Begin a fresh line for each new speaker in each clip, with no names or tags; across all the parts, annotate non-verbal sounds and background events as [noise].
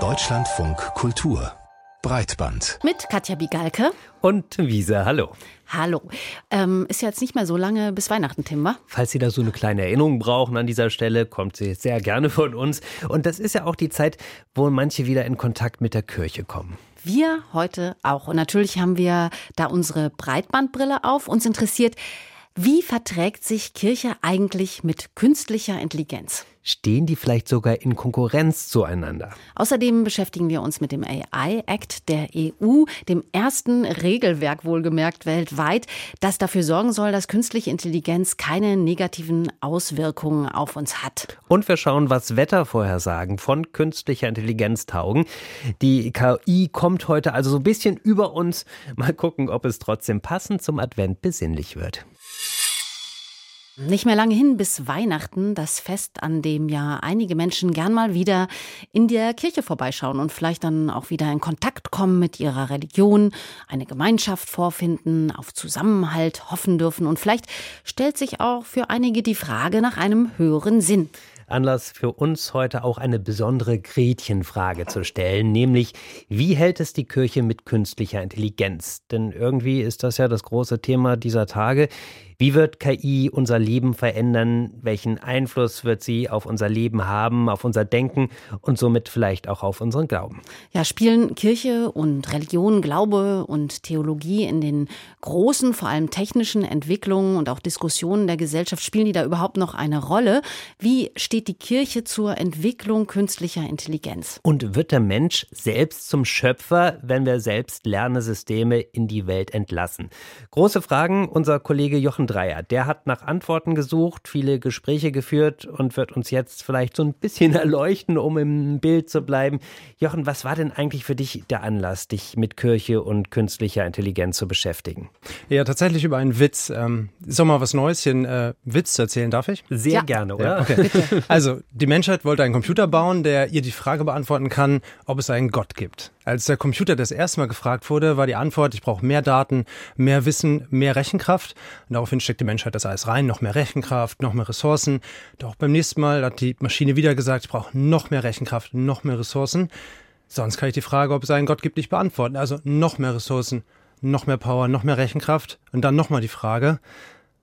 Deutschlandfunk Kultur Breitband.
Mit Katja Bigalke.
Und Wiese, hallo.
Hallo. Ähm, ist ja jetzt nicht mehr so lange bis Weihnachten, Tim, wa?
Falls Sie da so eine kleine Erinnerung brauchen an dieser Stelle, kommt sie sehr gerne von uns. Und das ist ja auch die Zeit, wo manche wieder in Kontakt mit der Kirche kommen.
Wir heute auch. Und natürlich haben wir da unsere Breitbandbrille auf. Uns interessiert, wie verträgt sich Kirche eigentlich mit künstlicher Intelligenz?
Stehen die vielleicht sogar in Konkurrenz zueinander?
Außerdem beschäftigen wir uns mit dem AI Act der EU, dem ersten Regelwerk wohlgemerkt weltweit, das dafür sorgen soll, dass künstliche Intelligenz keine negativen Auswirkungen auf uns hat.
Und wir schauen, was Wettervorhersagen von künstlicher Intelligenz taugen. Die KI kommt heute also so ein bisschen über uns. Mal gucken, ob es trotzdem passend zum Advent besinnlich wird.
Nicht mehr lange hin bis Weihnachten, das Fest, an dem ja einige Menschen gern mal wieder in der Kirche vorbeischauen und vielleicht dann auch wieder in Kontakt kommen mit ihrer Religion, eine Gemeinschaft vorfinden, auf Zusammenhalt hoffen dürfen und vielleicht stellt sich auch für einige die Frage nach einem höheren Sinn.
Anlass für uns heute auch eine besondere Gretchenfrage zu stellen, nämlich wie hält es die Kirche mit künstlicher Intelligenz? Denn irgendwie ist das ja das große Thema dieser Tage. Wie wird KI unser Leben verändern? Welchen Einfluss wird sie auf unser Leben haben, auf unser Denken und somit vielleicht auch auf unseren Glauben?
Ja, spielen Kirche und Religion, Glaube und Theologie in den großen, vor allem technischen Entwicklungen und auch Diskussionen der Gesellschaft, spielen die da überhaupt noch eine Rolle? Wie steht die Kirche zur Entwicklung künstlicher Intelligenz?
Und wird der Mensch selbst zum Schöpfer, wenn wir selbst Lernesysteme in die Welt entlassen? Große Fragen. Unser Kollege Jochen Dreier, der hat nach Antworten gesucht, viele Gespräche geführt und wird uns jetzt vielleicht so ein bisschen [laughs] erleuchten, um im Bild zu bleiben. Jochen, was war denn eigentlich für dich der Anlass, dich mit Kirche und künstlicher Intelligenz zu beschäftigen?
Ja, tatsächlich über einen Witz. Ähm, ist doch mal was Neues, hier einen äh, Witz zu erzählen, darf ich?
Sehr ja. gerne, oder?
Ja, okay. [laughs] Also, die Menschheit wollte einen Computer bauen, der ihr die Frage beantworten kann, ob es einen Gott gibt. Als der Computer das erste Mal gefragt wurde, war die Antwort, ich brauche mehr Daten, mehr Wissen, mehr Rechenkraft. Und daraufhin steckt die Menschheit das alles rein, noch mehr Rechenkraft, noch mehr Ressourcen. Doch beim nächsten Mal hat die Maschine wieder gesagt, ich brauche noch mehr Rechenkraft, noch mehr Ressourcen. Sonst kann ich die Frage, ob es einen Gott gibt, nicht beantworten. Also noch mehr Ressourcen, noch mehr Power, noch mehr Rechenkraft. Und dann nochmal die Frage.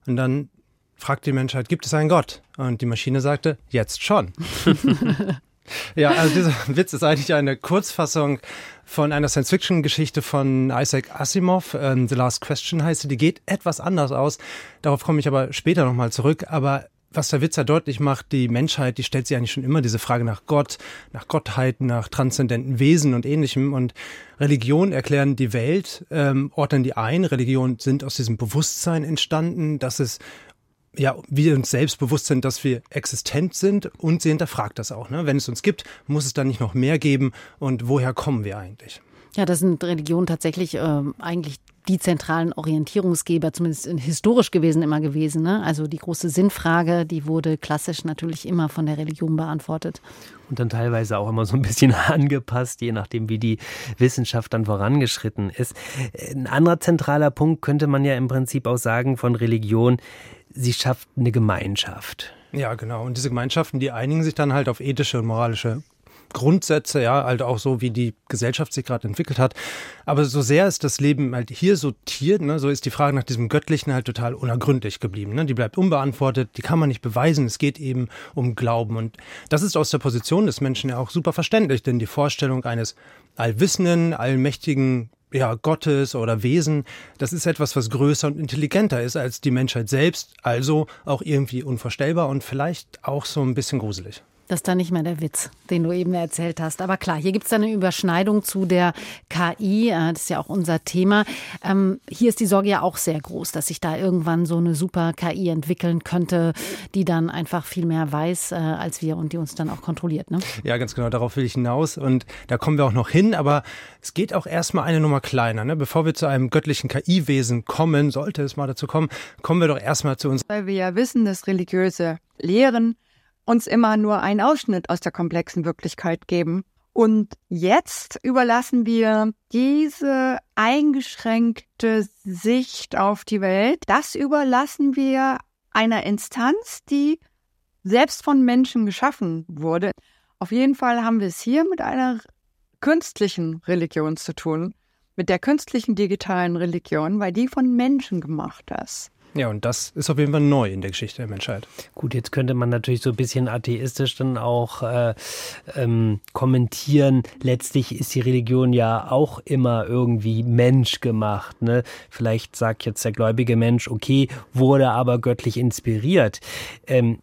Und dann fragt die Menschheit, gibt es einen Gott? Und die Maschine sagte, jetzt schon. [laughs] Ja, also dieser [laughs] Witz ist eigentlich eine Kurzfassung von einer Science-Fiction-Geschichte von Isaac Asimov. Ähm, The Last Question heißt sie. Die geht etwas anders aus. Darauf komme ich aber später nochmal zurück. Aber was der Witz ja deutlich macht, die Menschheit, die stellt sich eigentlich schon immer diese Frage nach Gott, nach Gottheit, nach transzendenten Wesen und ähnlichem. Und Religion erklären die Welt, ähm, ordnen die ein. Religion sind aus diesem Bewusstsein entstanden, dass es ja, wir uns selbst bewusst sind, dass wir existent sind und sie hinterfragt das auch. Ne? Wenn es uns gibt, muss es dann nicht noch mehr geben und woher kommen wir eigentlich?
Ja, das sind Religionen tatsächlich äh, eigentlich die zentralen Orientierungsgeber, zumindest historisch gewesen, immer gewesen. Ne? Also die große Sinnfrage, die wurde klassisch natürlich immer von der Religion beantwortet.
Und dann teilweise auch immer so ein bisschen [laughs] angepasst, je nachdem, wie die Wissenschaft dann vorangeschritten ist. Ein anderer zentraler Punkt könnte man ja im Prinzip auch sagen von Religion, sie schafft eine Gemeinschaft.
Ja, genau. Und diese Gemeinschaften, die einigen sich dann halt auf ethische und moralische Grundsätze, ja, halt auch so, wie die Gesellschaft sich gerade entwickelt hat. Aber so sehr ist das Leben halt hier sortiert, ne, so ist die Frage nach diesem Göttlichen halt total unergründlich geblieben. Ne? Die bleibt unbeantwortet, die kann man nicht beweisen. Es geht eben um Glauben. Und das ist aus der Position des Menschen ja auch super verständlich, denn die Vorstellung eines allwissenden, allmächtigen ja, Gottes oder Wesen, das ist etwas, was größer und intelligenter ist als die Menschheit selbst, also auch irgendwie unvorstellbar und vielleicht auch so ein bisschen gruselig.
Das ist dann nicht mehr der Witz, den du eben erzählt hast. Aber klar, hier gibt es eine Überschneidung zu der KI. Äh, das ist ja auch unser Thema. Ähm, hier ist die Sorge ja auch sehr groß, dass sich da irgendwann so eine super KI entwickeln könnte, die dann einfach viel mehr weiß äh, als wir und die uns dann auch kontrolliert. Ne?
Ja, ganz genau. Darauf will ich hinaus. Und da kommen wir auch noch hin. Aber es geht auch erstmal eine Nummer kleiner. Ne? Bevor wir zu einem göttlichen KI-Wesen kommen, sollte es mal dazu kommen, kommen wir doch erstmal zu uns.
Weil wir ja wissen, dass religiöse Lehren uns immer nur einen Ausschnitt aus der komplexen Wirklichkeit geben. Und jetzt überlassen wir diese eingeschränkte Sicht auf die Welt, das überlassen wir einer Instanz, die selbst von Menschen geschaffen wurde. Auf jeden Fall haben wir es hier mit einer künstlichen Religion zu tun, mit der künstlichen digitalen Religion, weil die von Menschen gemacht ist.
Ja, und das ist auf jeden Fall neu in der Geschichte der Menschheit.
Gut, jetzt könnte man natürlich so ein bisschen atheistisch dann auch äh, ähm, kommentieren. Letztlich ist die Religion ja auch immer irgendwie menschgemacht. Ne? Vielleicht sagt jetzt der gläubige Mensch, okay, wurde aber göttlich inspiriert. Ähm,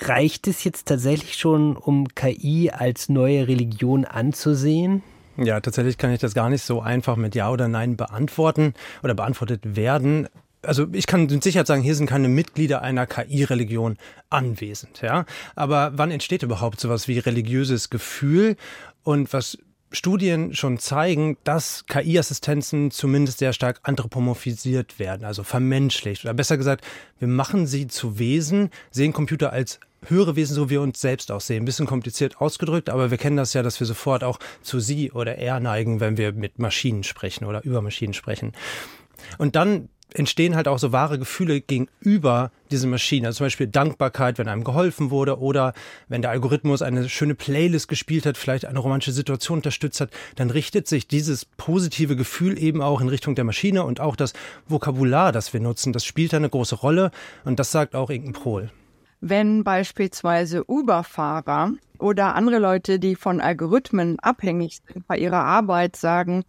reicht es jetzt tatsächlich schon, um KI als neue Religion anzusehen?
Ja, tatsächlich kann ich das gar nicht so einfach mit Ja oder Nein beantworten oder beantwortet werden also ich kann mit Sicherheit sagen, hier sind keine Mitglieder einer KI-Religion anwesend, ja. Aber wann entsteht überhaupt sowas wie religiöses Gefühl? Und was Studien schon zeigen, dass KI-Assistenzen zumindest sehr stark anthropomorphisiert werden, also vermenschlicht. Oder besser gesagt, wir machen sie zu Wesen, sehen Computer als höhere Wesen, so wie wir uns selbst auch sehen. Ein bisschen kompliziert ausgedrückt, aber wir kennen das ja, dass wir sofort auch zu sie oder er neigen, wenn wir mit Maschinen sprechen oder über Maschinen sprechen. Und dann entstehen halt auch so wahre Gefühle gegenüber diesen Maschinen. Also zum Beispiel Dankbarkeit, wenn einem geholfen wurde oder wenn der Algorithmus eine schöne Playlist gespielt hat, vielleicht eine romantische Situation unterstützt hat, dann richtet sich dieses positive Gefühl eben auch in Richtung der Maschine und auch das Vokabular, das wir nutzen, das spielt eine große Rolle und das sagt auch Inken Prohl.
Wenn beispielsweise Uber-Fahrer oder andere Leute, die von Algorithmen abhängig sind bei ihrer Arbeit, sagen,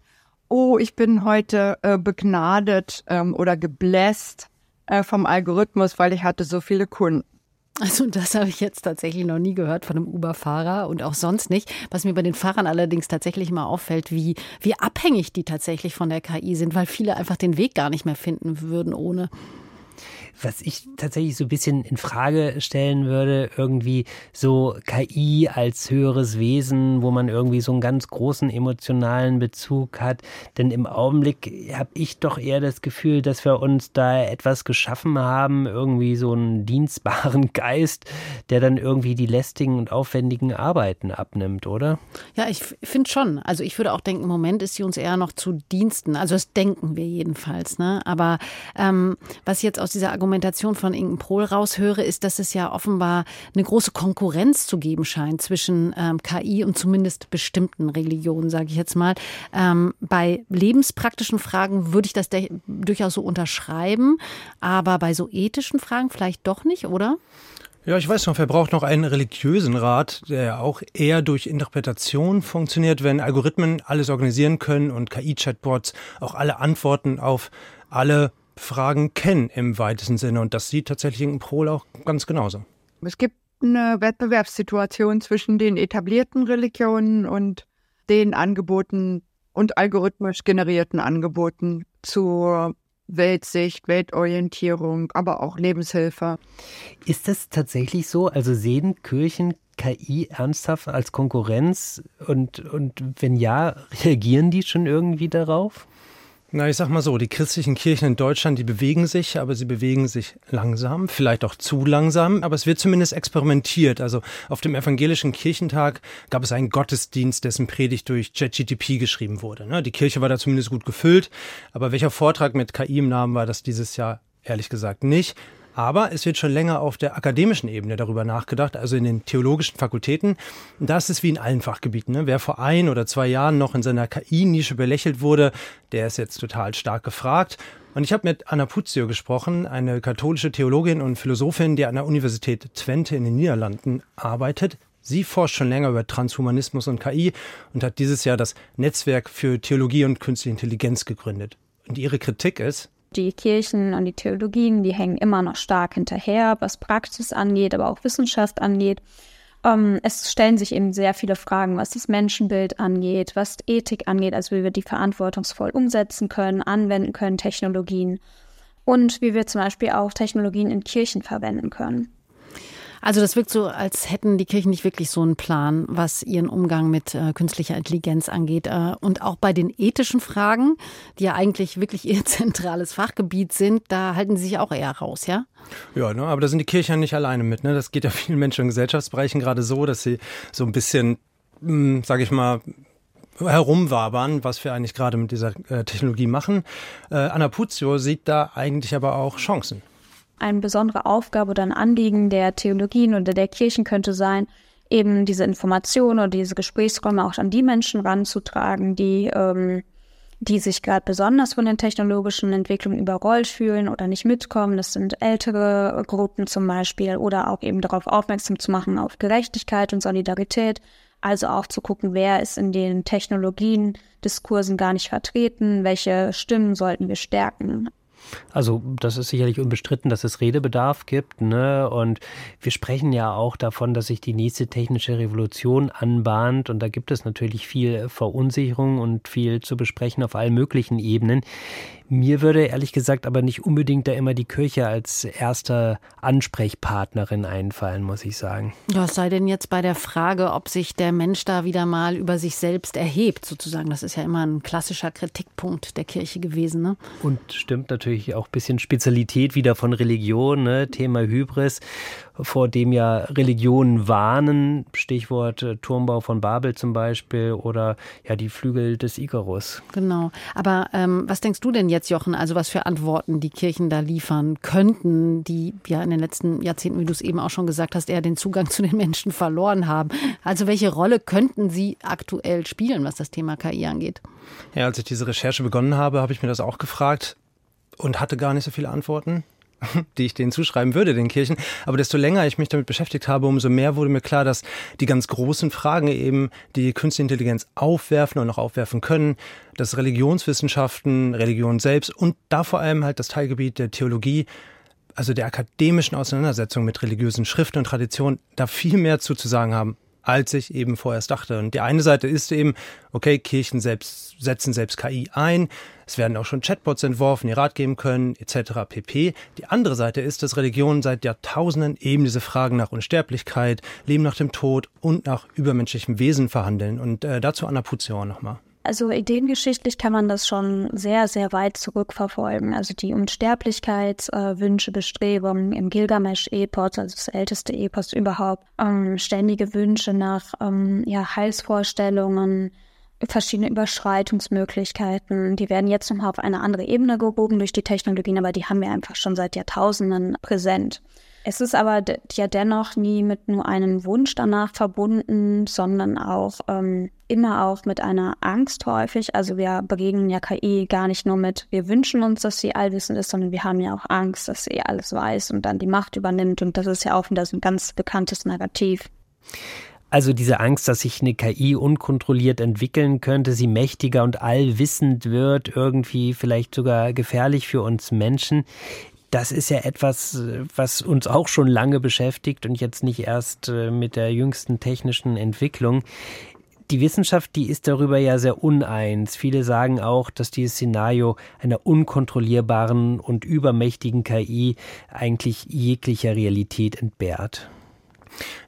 oh, ich bin heute äh, begnadet ähm, oder gebläst äh, vom Algorithmus, weil ich hatte so viele Kunden.
Also das habe ich jetzt tatsächlich noch nie gehört von einem Uber-Fahrer und auch sonst nicht. Was mir bei den Fahrern allerdings tatsächlich mal auffällt, wie, wie abhängig die tatsächlich von der KI sind, weil viele einfach den Weg gar nicht mehr finden würden ohne.
Was ich tatsächlich so ein bisschen in Frage stellen würde, irgendwie so KI als höheres Wesen, wo man irgendwie so einen ganz großen emotionalen Bezug hat. Denn im Augenblick habe ich doch eher das Gefühl, dass wir uns da etwas geschaffen haben, irgendwie so einen dienstbaren [laughs] Geist, der dann irgendwie die lästigen und aufwendigen Arbeiten abnimmt, oder?
Ja, ich finde schon. Also ich würde auch denken, im Moment ist sie uns eher noch zu Diensten. Also das denken wir jedenfalls. Ne? Aber ähm, was jetzt aus dieser Argumentation Argumentation von Inken Prohl raushöre, ist, dass es ja offenbar eine große Konkurrenz zu geben scheint zwischen ähm, KI und zumindest bestimmten Religionen, sage ich jetzt mal. Ähm, bei lebenspraktischen Fragen würde ich das durchaus so unterschreiben, aber bei so ethischen Fragen vielleicht doch nicht, oder?
Ja, ich weiß noch, wer braucht noch einen religiösen Rat, der auch eher durch Interpretation funktioniert, wenn Algorithmen alles organisieren können und KI-Chatbots auch alle Antworten auf alle Fragen kennen im weitesten Sinne. Und das sieht tatsächlich in Prol auch ganz genauso.
Es gibt eine Wettbewerbssituation zwischen den etablierten Religionen und den Angeboten und algorithmisch generierten Angeboten zur Weltsicht, Weltorientierung, aber auch Lebenshilfe.
Ist das tatsächlich so? Also sehen Kirchen KI ernsthaft als Konkurrenz? Und, und wenn ja, reagieren die schon irgendwie darauf?
Na, ich sag mal so, die christlichen Kirchen in Deutschland, die bewegen sich, aber sie bewegen sich langsam, vielleicht auch zu langsam, aber es wird zumindest experimentiert. Also auf dem evangelischen Kirchentag gab es einen Gottesdienst, dessen Predigt durch ChatGTP geschrieben wurde. Ne? Die Kirche war da zumindest gut gefüllt, aber welcher Vortrag mit KI im Namen war das dieses Jahr? Ehrlich gesagt nicht. Aber es wird schon länger auf der akademischen Ebene darüber nachgedacht, also in den theologischen Fakultäten. Da ist wie in allen Fachgebieten. Ne? Wer vor ein oder zwei Jahren noch in seiner KI-Nische belächelt wurde, der ist jetzt total stark gefragt. Und ich habe mit Anna Puzio gesprochen, eine katholische Theologin und Philosophin, die an der Universität Twente in den Niederlanden arbeitet. Sie forscht schon länger über Transhumanismus und KI und hat dieses Jahr das Netzwerk für Theologie und Künstliche Intelligenz gegründet. Und ihre Kritik ist,
die Kirchen und die Theologien, die hängen immer noch stark hinterher, was Praxis angeht, aber auch Wissenschaft angeht. Ähm, es stellen sich eben sehr viele Fragen, was das Menschenbild angeht, was Ethik angeht, also wie wir die verantwortungsvoll umsetzen können, anwenden können, Technologien und wie wir zum Beispiel auch Technologien in Kirchen verwenden können.
Also das wirkt so, als hätten die Kirchen nicht wirklich so einen Plan, was ihren Umgang mit äh, künstlicher Intelligenz angeht. Äh, und auch bei den ethischen Fragen, die ja eigentlich wirklich ihr [laughs] zentrales Fachgebiet sind, da halten sie sich auch eher raus, ja?
Ja, ne, aber da sind die Kirchen nicht alleine mit. Ne? Das geht ja vielen Menschen in Gesellschaftsbereichen gerade so, dass sie so ein bisschen, hm, sage ich mal, herumwabern, was wir eigentlich gerade mit dieser äh, Technologie machen. Äh, Anna Puzio sieht da eigentlich aber auch Chancen
eine besondere Aufgabe oder ein Anliegen der Theologien oder der Kirchen könnte sein, eben diese Informationen oder diese Gesprächsräume auch an die Menschen ranzutragen, die ähm, die sich gerade besonders von den technologischen Entwicklungen überrollt fühlen oder nicht mitkommen. Das sind ältere Gruppen zum Beispiel oder auch eben darauf aufmerksam zu machen auf Gerechtigkeit und Solidarität. Also auch zu gucken, wer ist in den Technologien, Diskursen gar nicht vertreten, welche Stimmen sollten wir stärken.
Also das ist sicherlich unbestritten, dass es Redebedarf gibt. Ne? Und wir sprechen ja auch davon, dass sich die nächste technische Revolution anbahnt. Und da gibt es natürlich viel Verunsicherung und viel zu besprechen auf allen möglichen Ebenen. Mir würde ehrlich gesagt aber nicht unbedingt da immer die Kirche als erste Ansprechpartnerin einfallen, muss ich sagen.
Was sei denn jetzt bei der Frage, ob sich der Mensch da wieder mal über sich selbst erhebt, sozusagen? Das ist ja immer ein klassischer Kritikpunkt der Kirche gewesen. Ne?
Und stimmt natürlich auch ein bisschen Spezialität wieder von Religion, ne? Thema Hybris vor dem ja Religionen warnen, Stichwort äh, Turmbau von Babel zum Beispiel oder ja die Flügel des Icarus.
Genau. Aber ähm, was denkst du denn jetzt, Jochen? Also was für Antworten die Kirchen da liefern könnten, die ja in den letzten Jahrzehnten, wie du es eben auch schon gesagt hast, eher den Zugang [laughs] zu den Menschen verloren haben. Also welche Rolle könnten sie aktuell spielen, was das Thema KI angeht?
Ja, als ich diese Recherche begonnen habe, habe ich mir das auch gefragt und hatte gar nicht so viele Antworten. Die ich denen zuschreiben würde, den Kirchen. Aber desto länger ich mich damit beschäftigt habe, umso mehr wurde mir klar, dass die ganz großen Fragen eben, die künstliche Intelligenz aufwerfen und auch aufwerfen können, dass Religionswissenschaften, Religion selbst und da vor allem halt das Teilgebiet der Theologie, also der akademischen Auseinandersetzung mit religiösen Schriften und Traditionen, da viel mehr zu, zu sagen haben als ich eben vorerst dachte. Und die eine Seite ist eben, okay, Kirchen selbst setzen selbst KI ein, es werden auch schon Chatbots entworfen, die Rat geben können, etc. pp. Die andere Seite ist, dass Religionen seit Jahrtausenden eben diese Fragen nach Unsterblichkeit, Leben nach dem Tod und nach übermenschlichem Wesen verhandeln. Und äh, dazu Anna Puzior nochmal.
Also ideengeschichtlich kann man das schon sehr, sehr weit zurückverfolgen. Also die Unsterblichkeitswünsche, äh, Bestrebungen im Gilgamesch-Epos, also das älteste Epos überhaupt, ähm, ständige Wünsche nach ähm, ja, Heilsvorstellungen, verschiedene Überschreitungsmöglichkeiten. Die werden jetzt nochmal auf eine andere Ebene gehoben durch die Technologien, aber die haben wir einfach schon seit Jahrtausenden präsent. Es ist aber ja dennoch nie mit nur einem Wunsch danach verbunden, sondern auch ähm, immer auch mit einer Angst häufig. Also wir begegnen ja KI gar nicht nur mit, wir wünschen uns, dass sie allwissend ist, sondern wir haben ja auch Angst, dass sie alles weiß und dann die Macht übernimmt. Und das ist ja auch wieder so ein ganz bekanntes Narrativ.
Also diese Angst, dass sich eine KI unkontrolliert entwickeln könnte, sie mächtiger und allwissend wird, irgendwie vielleicht sogar gefährlich für uns Menschen das ist ja etwas, was uns auch schon lange beschäftigt und jetzt nicht erst äh, mit der jüngsten technischen Entwicklung. Die Wissenschaft, die ist darüber ja sehr uneins. Viele sagen auch, dass dieses Szenario einer unkontrollierbaren und übermächtigen KI eigentlich jeglicher Realität entbehrt.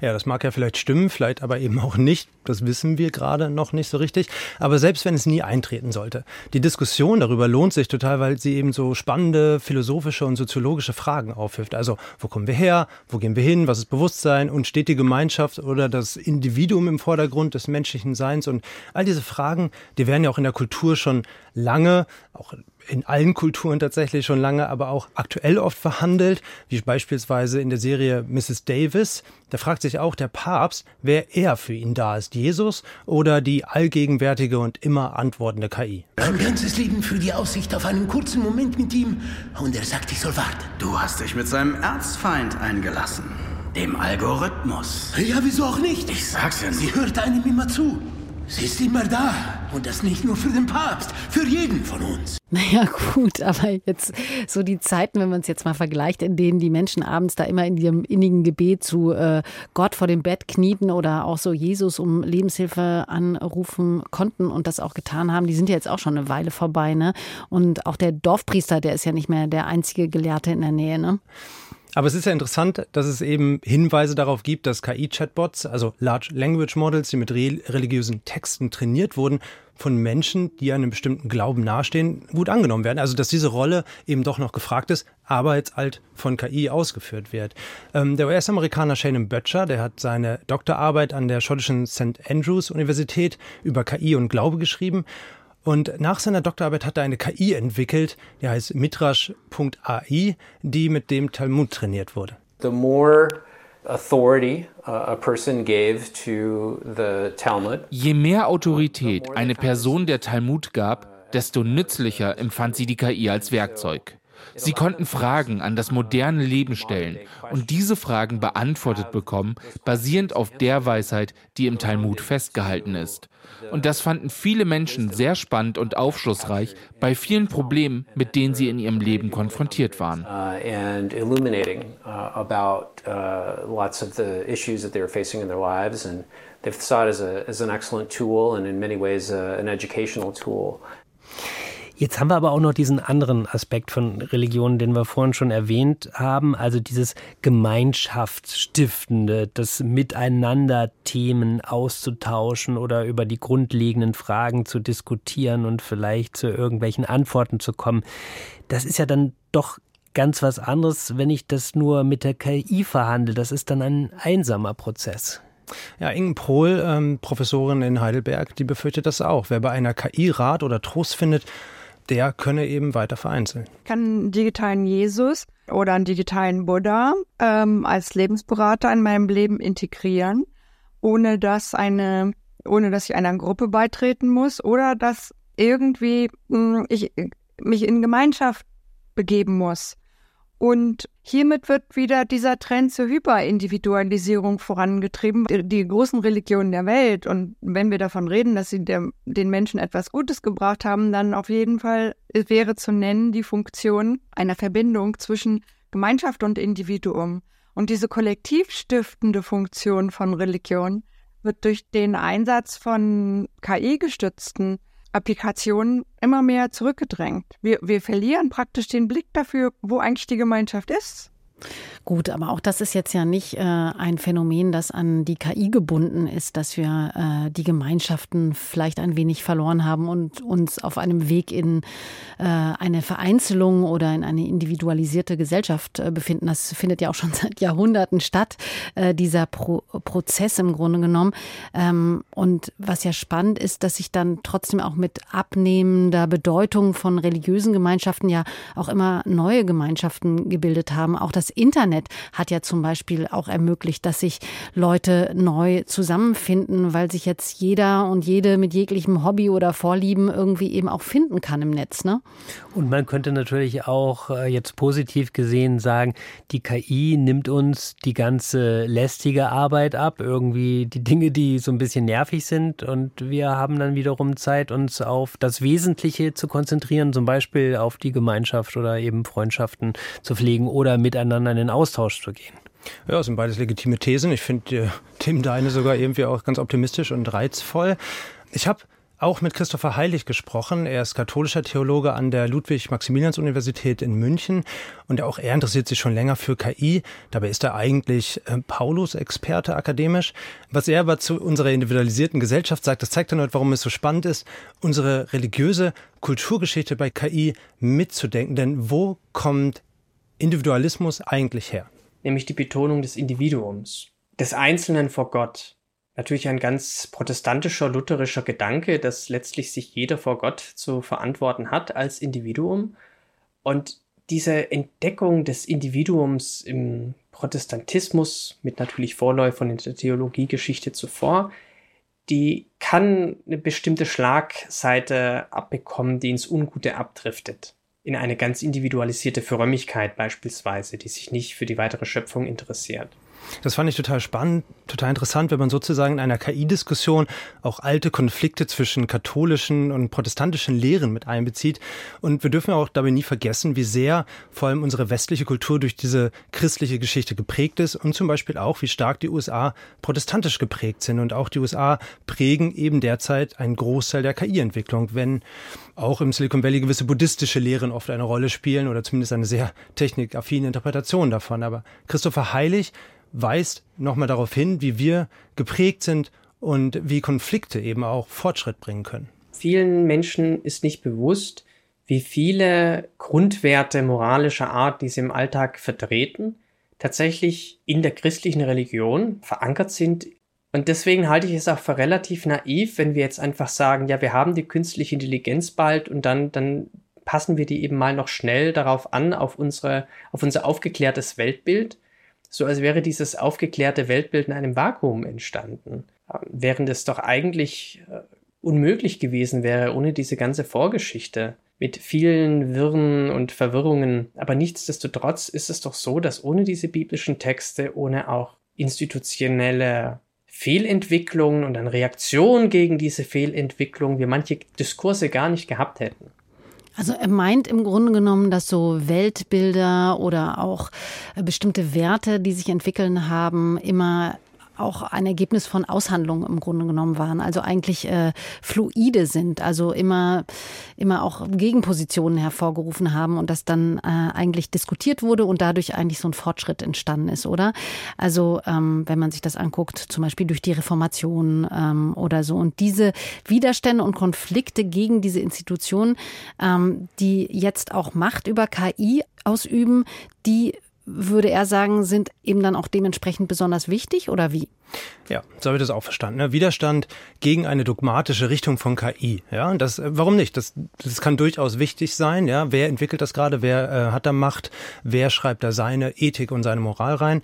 Ja, das mag ja vielleicht stimmen, vielleicht aber eben auch nicht. Das wissen wir gerade noch nicht so richtig. Aber selbst wenn es nie eintreten sollte, die Diskussion darüber lohnt sich total, weil sie eben so spannende philosophische und soziologische Fragen aufwirft. Also, wo kommen wir her? Wo gehen wir hin? Was ist Bewusstsein? Und steht die Gemeinschaft oder das Individuum im Vordergrund des menschlichen Seins? Und all diese Fragen, die werden ja auch in der Kultur schon lange, auch in allen Kulturen tatsächlich schon lange, aber auch aktuell oft verhandelt, wie beispielsweise in der Serie Mrs. Davis. Da fragt sich auch der Papst, wer eher für ihn da ist, Jesus oder die allgegenwärtige und immer antwortende KI.
Mein ganzes Leben für die Aussicht auf einen kurzen Moment mit ihm und er sagt, ich soll warten.
Du hast dich mit seinem Erzfeind eingelassen, dem Algorithmus.
Ja, wieso auch nicht?
Ich sag's ja nicht.
Sie hört einem immer zu. Sie ist immer da. Und das nicht nur für den Papst, für jeden von uns.
Naja, gut, aber jetzt so die Zeiten, wenn man es jetzt mal vergleicht, in denen die Menschen abends da immer in ihrem innigen Gebet zu äh, Gott vor dem Bett knieten oder auch so Jesus um Lebenshilfe anrufen konnten und das auch getan haben, die sind ja jetzt auch schon eine Weile vorbei, ne? Und auch der Dorfpriester, der ist ja nicht mehr der einzige Gelehrte in der Nähe, ne?
Aber es ist ja interessant, dass es eben Hinweise darauf gibt, dass KI-Chatbots, also Large Language Models, die mit re religiösen Texten trainiert wurden, von Menschen, die einem bestimmten Glauben nahestehen, gut angenommen werden. Also dass diese Rolle eben doch noch gefragt ist, aber jetzt halt von KI ausgeführt wird. Ähm, der US-Amerikaner Shannon Böttcher, der hat seine Doktorarbeit an der schottischen St. Andrews Universität über KI und Glaube geschrieben und nach seiner Doktorarbeit hat er eine KI entwickelt, die heißt mitrash.ai, die mit dem Talmud trainiert wurde.
The more authority uh, a person gave to the Talmud.
Je mehr Autorität eine Person der Talmud gab, desto nützlicher empfand sie die KI als Werkzeug. Sie konnten Fragen an das moderne Leben stellen und diese Fragen beantwortet bekommen, basierend auf der Weisheit, die im Talmud festgehalten ist. Und das fanden viele Menschen sehr spannend und aufschlussreich bei vielen Problemen, mit denen sie in ihrem Leben konfrontiert waren.
uh, uh, and they've saw it as, a, as an excellent tool and in many ways uh, an educational tool.
Jetzt haben wir aber auch noch diesen anderen Aspekt von Religion, den wir vorhin schon erwähnt haben, also dieses Gemeinschaftsstiftende, das Miteinander Themen auszutauschen oder über die grundlegenden Fragen zu diskutieren und vielleicht zu irgendwelchen Antworten zu kommen. Das ist ja dann doch ganz was anderes, wenn ich das nur mit der KI verhandle. Das ist dann ein einsamer Prozess.
Ja, Ingen Prohl, ähm, Professorin in Heidelberg, die befürchtet das auch. Wer bei einer KI Rat oder Trost findet, der könne eben weiter vereinzeln.
Kann einen digitalen Jesus oder einen digitalen Buddha ähm, als Lebensberater in meinem Leben integrieren, ohne dass eine, ohne dass ich einer Gruppe beitreten muss oder dass irgendwie mh, ich mich in Gemeinschaft begeben muss. Und hiermit wird wieder dieser Trend zur Hyperindividualisierung vorangetrieben. Die, großen Religionen der Welt, und wenn wir davon reden, dass sie der, den Menschen etwas Gutes gebracht haben, dann auf jeden Fall wäre zu nennen die Funktion einer Verbindung zwischen Gemeinschaft und Individuum. Und diese kollektivstiftende Funktion von Religion wird durch den Einsatz von KI-gestützten Applikationen immer mehr zurückgedrängt. Wir, wir verlieren praktisch den Blick dafür, wo eigentlich die Gemeinschaft ist.
Gut, aber auch das ist jetzt ja nicht äh, ein Phänomen, das an die KI gebunden ist, dass wir äh, die Gemeinschaften vielleicht ein wenig verloren haben und uns auf einem Weg in äh, eine Vereinzelung oder in eine individualisierte Gesellschaft äh, befinden. Das findet ja auch schon [laughs] seit Jahrhunderten statt, äh, dieser Pro Prozess im Grunde genommen. Ähm, und was ja spannend ist, dass sich dann trotzdem auch mit abnehmender Bedeutung von religiösen Gemeinschaften ja auch immer neue Gemeinschaften gebildet haben. Auch das Internet hat ja zum Beispiel auch ermöglicht, dass sich Leute neu zusammenfinden, weil sich jetzt jeder und jede mit jeglichem Hobby oder Vorlieben irgendwie eben auch finden kann im Netz. Ne?
Und man könnte natürlich auch äh, jetzt positiv gesehen sagen, die KI nimmt uns die ganze lästige Arbeit ab, irgendwie die Dinge, die so ein bisschen nervig sind. Und wir haben dann wiederum Zeit, uns auf das Wesentliche zu konzentrieren, zum Beispiel auf die Gemeinschaft oder eben Freundschaften zu pflegen oder miteinander in den Austausch zu gehen.
Ja, das sind beides legitime Thesen. Ich finde äh, [laughs] Tim deine sogar irgendwie auch ganz optimistisch und reizvoll. Ich habe auch mit Christopher Heilig gesprochen. Er ist katholischer Theologe an der Ludwig-Maximilians-Universität in München und auch er interessiert sich schon länger für KI. Dabei ist er eigentlich äh, Paulus-Experte akademisch. Was er aber zu unserer individualisierten Gesellschaft sagt, das zeigt dann heute, warum es so spannend ist, unsere religiöse Kulturgeschichte bei KI mitzudenken. Denn wo kommt Individualismus eigentlich her?
Nämlich die Betonung des Individuums, des Einzelnen vor Gott. Natürlich ein ganz protestantischer, lutherischer Gedanke, dass letztlich sich jeder vor Gott zu verantworten hat als Individuum. Und diese Entdeckung des Individuums im Protestantismus mit natürlich Vorläufern in der Theologiegeschichte zuvor, die kann eine bestimmte Schlagseite abbekommen, die ins Ungute abdriftet in eine ganz individualisierte Frömmigkeit beispielsweise, die sich nicht für die weitere Schöpfung interessiert.
Das fand ich total spannend, total interessant, wenn man sozusagen in einer KI-Diskussion auch alte Konflikte zwischen katholischen und protestantischen Lehren mit einbezieht. Und wir dürfen auch dabei nie vergessen, wie sehr vor allem unsere westliche Kultur durch diese christliche Geschichte geprägt ist und zum Beispiel auch, wie stark die USA protestantisch geprägt sind. Und auch die USA prägen eben derzeit einen Großteil der KI-Entwicklung, wenn auch im Silicon Valley gewisse buddhistische Lehren oft eine Rolle spielen oder zumindest eine sehr technikaffine Interpretation davon. Aber Christopher Heilig weist nochmal darauf hin, wie wir geprägt sind und wie Konflikte eben auch Fortschritt bringen können.
Vielen Menschen ist nicht bewusst, wie viele Grundwerte moralischer Art, die sie im Alltag vertreten, tatsächlich in der christlichen Religion verankert sind. Und deswegen halte ich es auch für relativ naiv, wenn wir jetzt einfach sagen, ja, wir haben die künstliche Intelligenz bald und dann, dann passen wir die eben mal noch schnell darauf an, auf unsere, auf unser aufgeklärtes Weltbild so als wäre dieses aufgeklärte Weltbild in einem Vakuum entstanden, ähm, während es doch eigentlich äh, unmöglich gewesen wäre ohne diese ganze Vorgeschichte mit vielen Wirren und Verwirrungen. Aber nichtsdestotrotz ist es doch so, dass ohne diese biblischen Texte, ohne auch institutionelle Fehlentwicklungen und eine Reaktion gegen diese Fehlentwicklung wir manche Diskurse gar nicht gehabt hätten.
Also er meint im Grunde genommen, dass so Weltbilder oder auch äh, bestimmte Werte, die sich entwickeln haben, immer auch ein Ergebnis von Aushandlungen im Grunde genommen waren, also eigentlich äh, fluide sind, also immer, immer auch Gegenpositionen hervorgerufen haben und das dann äh, eigentlich diskutiert wurde und dadurch eigentlich so ein Fortschritt entstanden ist, oder? Also ähm, wenn man sich das anguckt, zum Beispiel durch die Reformation ähm, oder so und diese Widerstände und Konflikte gegen diese Institutionen, ähm, die jetzt auch Macht über KI ausüben, die würde er sagen, sind eben dann auch dementsprechend besonders wichtig oder wie?
Ja, so habe ich das auch verstanden. Ne? Widerstand gegen eine dogmatische Richtung von KI. Ja, und das, warum nicht? Das, das kann durchaus wichtig sein. Ja, wer entwickelt das gerade? Wer äh, hat da Macht? Wer schreibt da seine Ethik und seine Moral rein?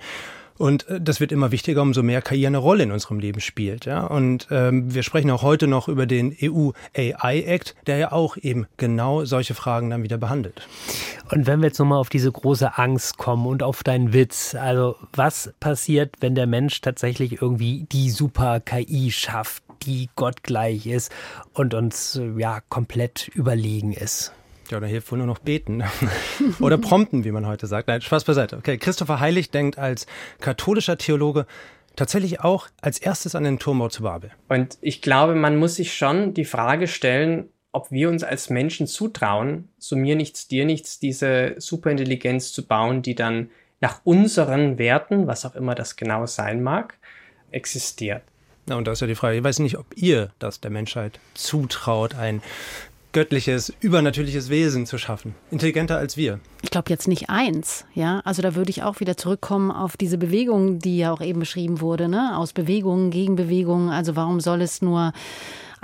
Und äh, das wird immer wichtiger, umso mehr KI eine Rolle in unserem Leben spielt. Ja? Und ähm, wir sprechen auch heute noch über den EU AI Act, der ja auch eben genau solche Fragen dann wieder behandelt.
Und wenn wir jetzt nochmal auf diese große Angst kommen und auf deinen Witz, also was passiert, wenn der Mensch tatsächlich irgendwie die super KI schafft, die gottgleich ist und uns ja komplett überlegen ist?
Ja, da hilft wohl nur noch beten. [laughs] Oder prompten, wie man heute sagt. Nein, Spaß beiseite. Okay, Christopher Heilig denkt als katholischer Theologe tatsächlich auch als erstes an den Turmbau zu Babel.
Und ich glaube, man muss sich schon die Frage stellen, ob wir uns als Menschen zutrauen, so mir nichts, dir nichts, diese Superintelligenz zu bauen, die dann nach unseren Werten, was auch immer das genau sein mag, existiert.
Na, und da ist ja die Frage, ich weiß nicht, ob ihr das der Menschheit zutraut, ein göttliches, übernatürliches Wesen zu schaffen. Intelligenter als wir.
Ich glaube jetzt nicht eins, ja. Also da würde ich auch wieder zurückkommen auf diese Bewegung, die ja auch eben beschrieben wurde, ne? Aus Bewegungen, Gegenbewegungen. Also warum soll es nur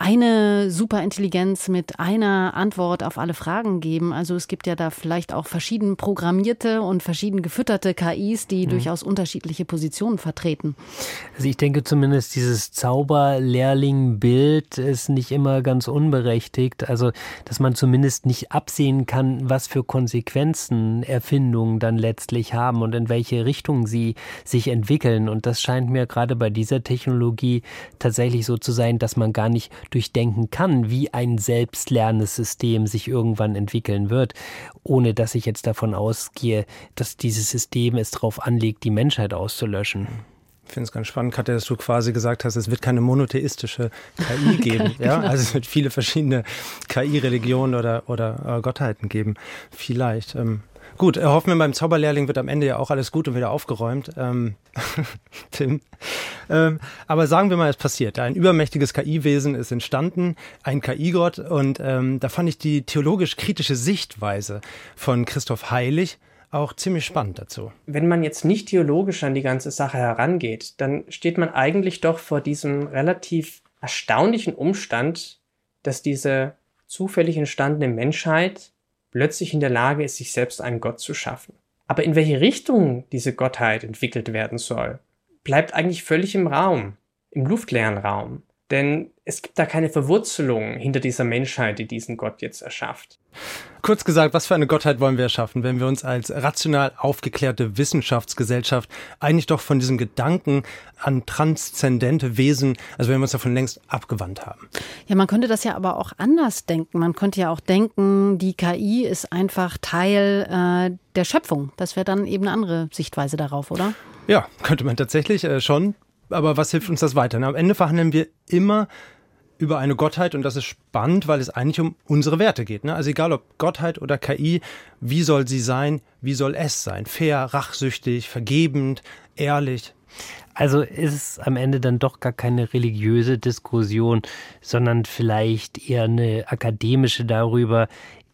eine Superintelligenz mit einer Antwort auf alle Fragen geben. Also es gibt ja da vielleicht auch verschieden programmierte und verschieden gefütterte KIs, die mhm. durchaus unterschiedliche Positionen vertreten.
Also ich denke zumindest dieses Zauberlehrling-Bild ist nicht immer ganz unberechtigt. Also dass man zumindest nicht absehen kann, was für Konsequenzen Erfindungen dann letztlich haben und in welche Richtung sie sich entwickeln. Und das scheint mir gerade bei dieser Technologie tatsächlich so zu sein, dass man gar nicht durchdenken kann, wie ein selbstlernendes System sich irgendwann entwickeln wird, ohne dass ich jetzt davon ausgehe, dass dieses System es darauf anlegt, die Menschheit auszulöschen.
Ich finde es ganz spannend, Katja, dass du quasi gesagt hast, es wird keine monotheistische KI [laughs] geben. ja? Also es wird viele verschiedene KI-Religionen oder, oder äh, Gottheiten geben. Vielleicht. Ähm, Gut, äh, hoffen wir beim Zauberlehrling wird am Ende ja auch alles gut und wieder aufgeräumt. Ähm, [laughs] Tim. Ähm, aber sagen wir mal, es passiert. Ein übermächtiges KI-Wesen ist entstanden, ein KI-Gott. Und ähm, da fand ich die theologisch-kritische Sichtweise von Christoph Heilig auch ziemlich spannend dazu.
Wenn man jetzt nicht theologisch an die ganze Sache herangeht, dann steht man eigentlich doch vor diesem relativ erstaunlichen Umstand, dass diese zufällig entstandene Menschheit plötzlich in der Lage ist, sich selbst einen Gott zu schaffen. Aber in welche Richtung diese Gottheit entwickelt werden soll, bleibt eigentlich völlig im Raum, im luftleeren Raum. Denn es gibt da keine Verwurzelung hinter dieser Menschheit, die diesen Gott jetzt erschafft.
Kurz gesagt, was für eine Gottheit wollen wir erschaffen, wenn wir uns als rational aufgeklärte Wissenschaftsgesellschaft eigentlich doch von diesem Gedanken an transzendente Wesen, also wenn wir uns davon längst abgewandt haben?
Ja, man könnte das ja aber auch anders denken. Man könnte ja auch denken, die KI ist einfach Teil äh, der Schöpfung. Das wäre dann eben eine andere Sichtweise darauf, oder?
Ja, könnte man tatsächlich äh, schon. Aber was hilft uns das weiter? am Ende verhandeln wir immer über eine Gottheit und das ist spannend, weil es eigentlich um unsere Werte geht. Ne? Also egal ob Gottheit oder KI, wie soll sie sein, wie soll es sein? Fair, rachsüchtig, vergebend, ehrlich.
Also ist es am Ende dann doch gar keine religiöse Diskussion, sondern vielleicht eher eine akademische darüber,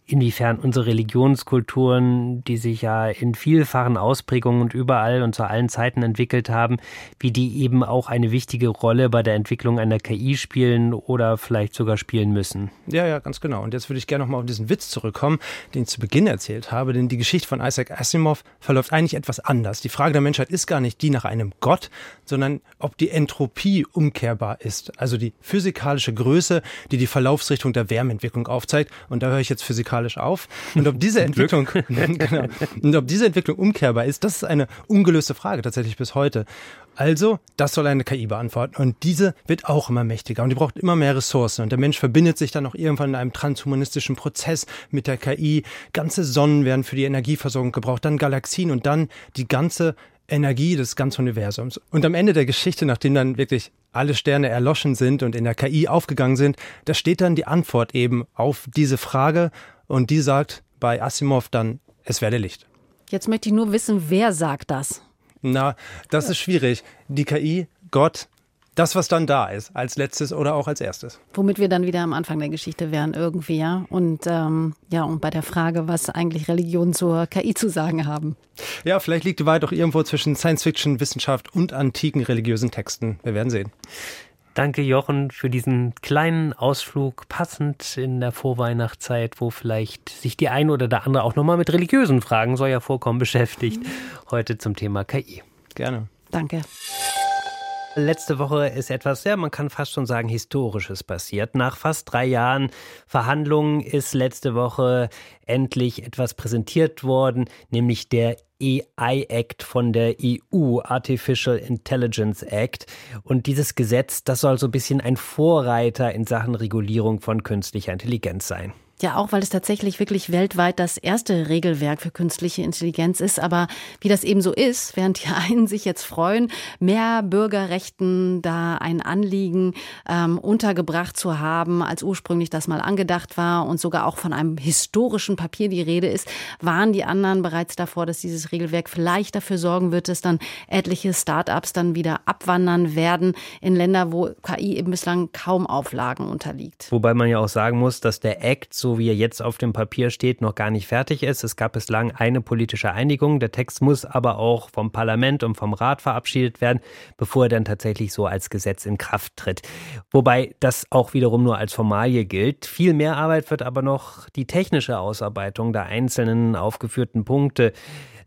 inwiefern unsere Religionskulturen, die sich ja in vielfachen Ausprägungen und überall und zu allen Zeiten entwickelt haben, wie die eben auch eine wichtige Rolle bei der Entwicklung einer KI spielen oder vielleicht sogar spielen müssen.
Ja, ja, ganz genau. Und jetzt würde ich gerne nochmal auf diesen Witz zurückkommen, den ich zu Beginn erzählt habe, denn die Geschichte von Isaac Asimov verläuft eigentlich etwas anders. Die Frage der Menschheit ist gar nicht die nach einem Gott, sondern ob die Entropie umkehrbar ist. Also die physikalische Größe, die die Verlaufsrichtung der Wärmeentwicklung aufzeigt. Und da höre ich jetzt physikalisch auf. Und ob [laughs] diese Entwicklung, [laughs] genau, und ob diese Entwicklung umkehrbar ist, das ist eine ungelöste Frage tatsächlich bis heute. Also, das soll eine KI beantworten. Und diese wird auch immer mächtiger und die braucht immer mehr Ressourcen. Und der Mensch verbindet sich dann auch irgendwann in einem transhumanistischen Prozess mit der KI. Ganze Sonnen werden für die Energieversorgung gebraucht, dann Galaxien und dann die ganze Energie des ganzen Universums. Und am Ende der Geschichte, nachdem dann wirklich alle Sterne erloschen sind und in der KI aufgegangen sind, da steht dann die Antwort eben auf diese Frage und die sagt bei Asimov dann, es werde Licht.
Jetzt möchte ich nur wissen, wer sagt das?
Na, das ist schwierig. Die KI, Gott, das, was dann da ist, als letztes oder auch als erstes.
Womit wir dann wieder am Anfang der Geschichte wären, irgendwie, ja. Und ähm, ja, und bei der Frage, was eigentlich Religionen zur KI zu sagen haben.
Ja, vielleicht liegt die Wahrheit doch irgendwo zwischen Science Fiction, Wissenschaft und antiken religiösen Texten. Wir werden sehen.
Danke, Jochen, für diesen kleinen Ausflug, passend in der Vorweihnachtszeit, wo vielleicht sich die eine oder der andere auch nochmal mit religiösen Fragen, soll ja vorkommen, beschäftigt. Heute zum Thema KI.
Gerne.
Danke.
Letzte Woche ist etwas, ja, man kann fast schon sagen, Historisches passiert. Nach fast drei Jahren Verhandlungen ist letzte Woche endlich etwas präsentiert worden, nämlich der AI Act von der EU, Artificial Intelligence Act. Und dieses Gesetz, das soll so ein bisschen ein Vorreiter in Sachen Regulierung von künstlicher Intelligenz sein.
Ja, auch weil es tatsächlich wirklich weltweit das erste Regelwerk für künstliche Intelligenz ist. Aber wie das eben so ist, während die [laughs] einen sich jetzt freuen, mehr Bürgerrechten da ein Anliegen ähm, untergebracht zu haben, als ursprünglich das mal angedacht war und sogar auch von einem historischen Papier die Rede ist, waren die anderen bereits davor, dass dieses Regelwerk vielleicht dafür sorgen wird, dass dann etliche Start-ups dann wieder abwandern werden in Länder, wo KI eben bislang kaum Auflagen unterliegt.
Wobei man ja auch sagen muss, dass der Act so so wie er jetzt auf dem Papier steht, noch gar nicht fertig ist. Es gab bislang eine politische Einigung. Der Text muss aber auch vom Parlament und vom Rat verabschiedet werden, bevor er dann tatsächlich so als Gesetz in Kraft tritt. Wobei das auch wiederum nur als Formalie gilt. Viel mehr Arbeit wird aber noch die technische Ausarbeitung der einzelnen aufgeführten Punkte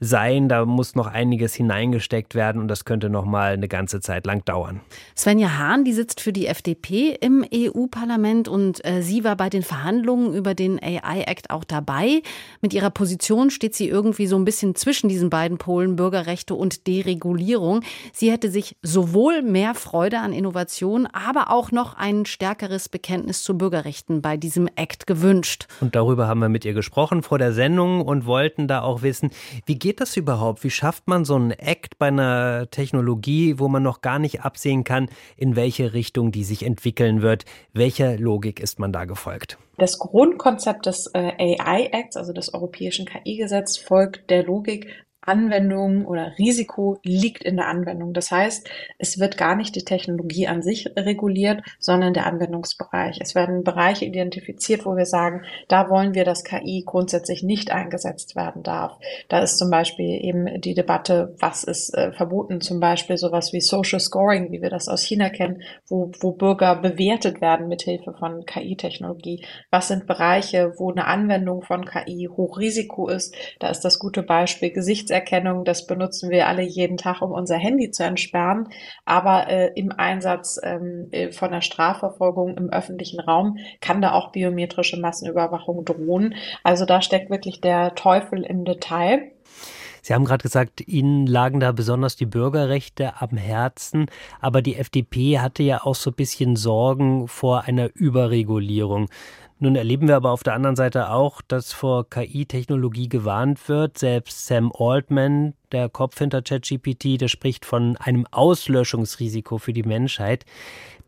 sein. Da muss noch einiges hineingesteckt werden und das könnte noch mal eine ganze Zeit lang dauern.
Svenja Hahn, die sitzt für die FDP im EU-Parlament und äh, sie war bei den Verhandlungen über den AI-Act auch dabei. Mit ihrer Position steht sie irgendwie so ein bisschen zwischen diesen beiden Polen, Bürgerrechte und Deregulierung. Sie hätte sich sowohl mehr Freude an Innovation, aber auch noch ein stärkeres Bekenntnis zu Bürgerrechten bei diesem Act gewünscht.
Und darüber haben wir mit ihr gesprochen vor der Sendung und wollten da auch wissen, wie geht geht das überhaupt? Wie schafft man so einen Act bei einer Technologie, wo man noch gar nicht absehen kann, in welche Richtung die sich entwickeln wird? Welcher Logik ist man da gefolgt?
Das Grundkonzept des äh, AI Acts, also des europäischen KI-Gesetzes, folgt der Logik, Anwendung oder Risiko liegt in der Anwendung. Das heißt, es wird gar nicht die Technologie an sich reguliert, sondern der Anwendungsbereich. Es werden Bereiche identifiziert, wo wir sagen, da wollen wir, dass KI grundsätzlich nicht eingesetzt werden darf. Da ist zum Beispiel eben die Debatte, was ist äh, verboten, zum Beispiel sowas wie Social Scoring, wie wir das aus China kennen, wo, wo Bürger bewertet werden mit Hilfe von KI-Technologie. Was sind Bereiche, wo eine Anwendung von KI Hochrisiko ist? Da ist das gute Beispiel Gesichts Gesichtserkennung, das benutzen wir alle jeden Tag, um unser Handy zu entsperren. Aber äh, im Einsatz ähm, äh, von der Strafverfolgung im öffentlichen Raum kann da auch biometrische Massenüberwachung drohen. Also da steckt wirklich der Teufel im Detail.
Sie haben gerade gesagt, Ihnen lagen da besonders die Bürgerrechte am Herzen, aber die FDP hatte ja auch so ein bisschen Sorgen vor einer Überregulierung. Nun erleben wir aber auf der anderen Seite auch, dass vor KI-Technologie gewarnt wird. Selbst Sam Altman, der Kopf hinter ChatGPT, der spricht von einem Auslöschungsrisiko für die Menschheit.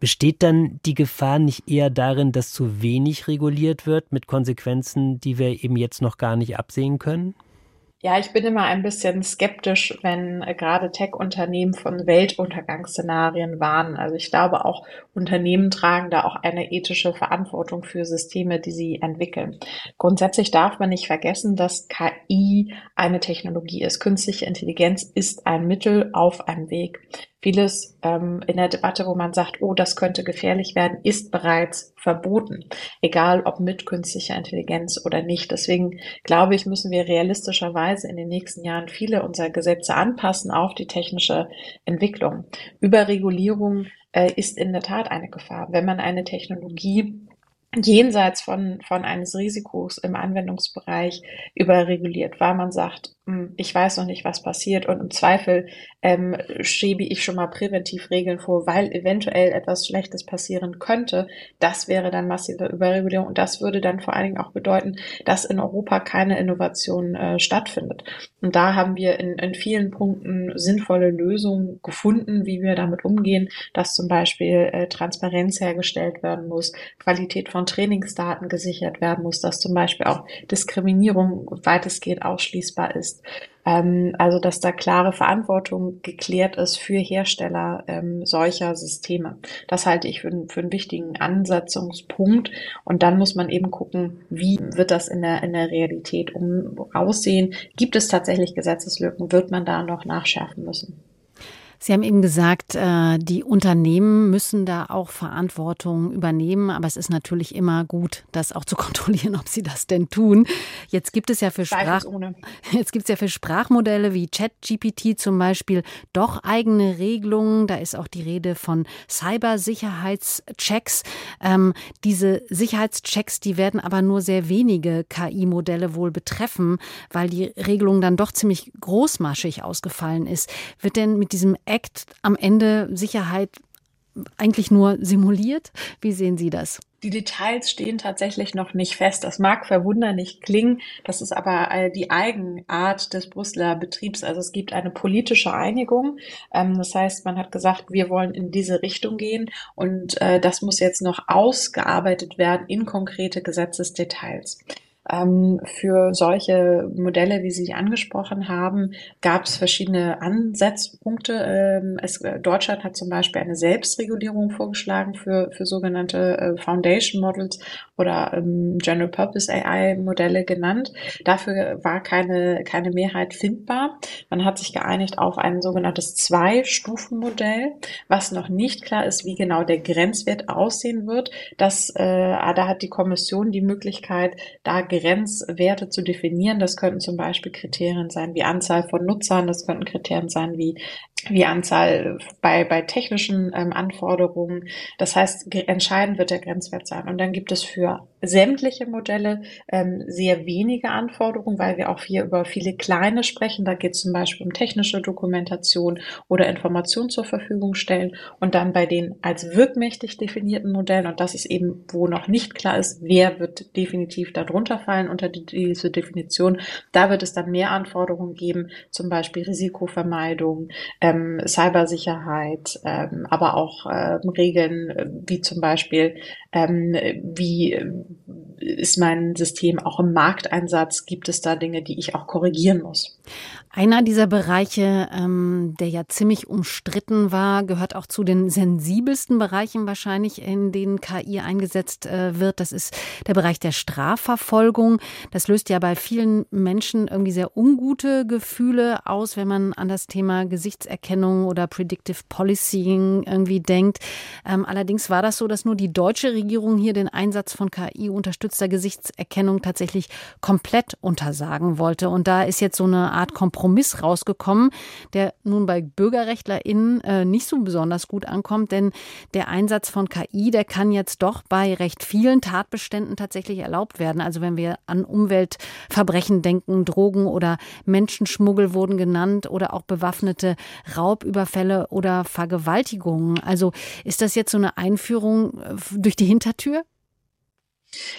Besteht dann die Gefahr nicht eher darin, dass zu wenig reguliert wird mit Konsequenzen, die wir eben jetzt noch gar nicht absehen können?
Ja, ich bin immer ein bisschen skeptisch, wenn äh, gerade Tech-Unternehmen von Weltuntergangsszenarien warnen. Also ich glaube, auch Unternehmen tragen da auch eine ethische Verantwortung für Systeme, die sie entwickeln. Grundsätzlich darf man nicht vergessen, dass KI eine Technologie ist. Künstliche Intelligenz ist ein Mittel auf einem Weg vieles ähm, in der Debatte, wo man sagt, oh, das könnte gefährlich werden, ist bereits verboten, egal ob mit künstlicher Intelligenz oder nicht. Deswegen glaube ich, müssen wir realistischerweise in den nächsten Jahren viele unserer Gesetze anpassen auf die technische Entwicklung. Überregulierung äh, ist in der Tat eine Gefahr. Wenn man eine Technologie jenseits von, von eines Risikos im Anwendungsbereich überreguliert, weil man sagt, ich weiß noch nicht, was passiert und im Zweifel ähm, schiebe ich schon mal präventiv Regeln vor, weil eventuell etwas Schlechtes passieren könnte. Das wäre dann massive Überregulierung und das würde dann vor allen Dingen auch bedeuten, dass in Europa keine Innovation äh, stattfindet. Und da haben wir in, in vielen Punkten sinnvolle Lösungen gefunden, wie wir damit umgehen, dass zum Beispiel äh, Transparenz hergestellt werden muss, Qualität von Trainingsdaten gesichert werden muss, dass zum Beispiel auch Diskriminierung weitestgehend ausschließbar ist ist. Ähm, also dass da klare Verantwortung geklärt ist für Hersteller ähm, solcher Systeme. Das halte ich für, für einen wichtigen Ansetzungspunkt. Und dann muss man eben gucken, wie wird das in der, in der Realität um, aussehen? Gibt es tatsächlich Gesetzeslücken? Wird man da noch nachschärfen müssen?
Sie haben eben gesagt, äh, die Unternehmen müssen da auch Verantwortung übernehmen, aber es ist natürlich immer gut, das auch zu [laughs] kontrollieren, ob sie das denn tun. Jetzt gibt es ja für Sprach [laughs] jetzt gibt es ja für Sprachmodelle wie ChatGPT zum Beispiel doch eigene Regelungen. Da ist auch die Rede von Cybersicherheitschecks. Ähm, diese Sicherheitschecks, die werden aber nur sehr wenige KI-Modelle wohl betreffen, weil die Regelung dann doch ziemlich großmaschig ausgefallen ist. Wird denn mit diesem Act am Ende Sicherheit eigentlich nur simuliert? Wie sehen Sie das?
Die Details stehen tatsächlich noch nicht fest. Das mag verwunderlich klingen, das ist aber die Eigenart des Brüsseler Betriebs. Also es gibt eine politische Einigung. Ähm, das heißt, man hat gesagt, wir wollen in diese Richtung gehen und äh, das muss jetzt noch ausgearbeitet werden in konkrete Gesetzesdetails. Ähm, für solche Modelle, wie Sie angesprochen haben, gab es verschiedene Ansatzpunkte. Ähm, es, äh, Deutschland hat zum Beispiel eine Selbstregulierung vorgeschlagen für, für sogenannte äh, Foundation Models oder ähm, General Purpose AI Modelle genannt. Dafür war keine, keine Mehrheit findbar. Man hat sich geeinigt auf ein sogenanntes Zwei-Stufen-Modell, was noch nicht klar ist, wie genau der Grenzwert aussehen wird. Das, äh, da hat die Kommission die Möglichkeit, da Grenzwerte zu definieren. Das könnten zum Beispiel Kriterien sein wie Anzahl von Nutzern, das könnten Kriterien sein wie wie Anzahl bei, bei technischen ähm, Anforderungen. Das heißt, entscheidend wird der Grenzwert sein. Und dann gibt es für sämtliche Modelle ähm, sehr wenige Anforderungen, weil wir auch hier über viele kleine sprechen. Da geht es zum Beispiel um technische Dokumentation oder Informationen zur Verfügung stellen. Und dann bei den als wirkmächtig definierten Modellen, und das ist eben, wo noch nicht klar ist, wer wird definitiv darunter fallen unter die, diese Definition, da wird es dann mehr Anforderungen geben, zum Beispiel Risikovermeidung, ähm, Cybersicherheit, ähm, aber auch ähm, Regeln äh, wie zum Beispiel, ähm, wie äh, ist mein System auch im Markteinsatz, gibt es da Dinge, die ich auch korrigieren muss.
Einer dieser Bereiche, ähm, der ja ziemlich umstritten war, gehört auch zu den sensibelsten Bereichen wahrscheinlich, in denen KI eingesetzt äh, wird. Das ist der Bereich der Strafverfolgung. Das löst ja bei vielen Menschen irgendwie sehr ungute Gefühle aus, wenn man an das Thema Gesichtserkennung oder Predictive Policing irgendwie denkt. Ähm, allerdings war das so, dass nur die deutsche Regierung hier den Einsatz von KI unterstützter Gesichtserkennung tatsächlich komplett untersagen wollte. Und da ist jetzt so eine Art Kompromiss rausgekommen, der nun bei BürgerrechtlerInnen äh, nicht so besonders gut ankommt, denn der Einsatz von KI, der kann jetzt doch bei recht vielen Tatbeständen tatsächlich erlaubt werden. Also wenn wir an Umweltverbrechen denken, Drogen oder Menschenschmuggel wurden genannt oder auch bewaffnete Raubüberfälle oder Vergewaltigungen. Also ist das jetzt so eine Einführung äh, durch die Hintertür?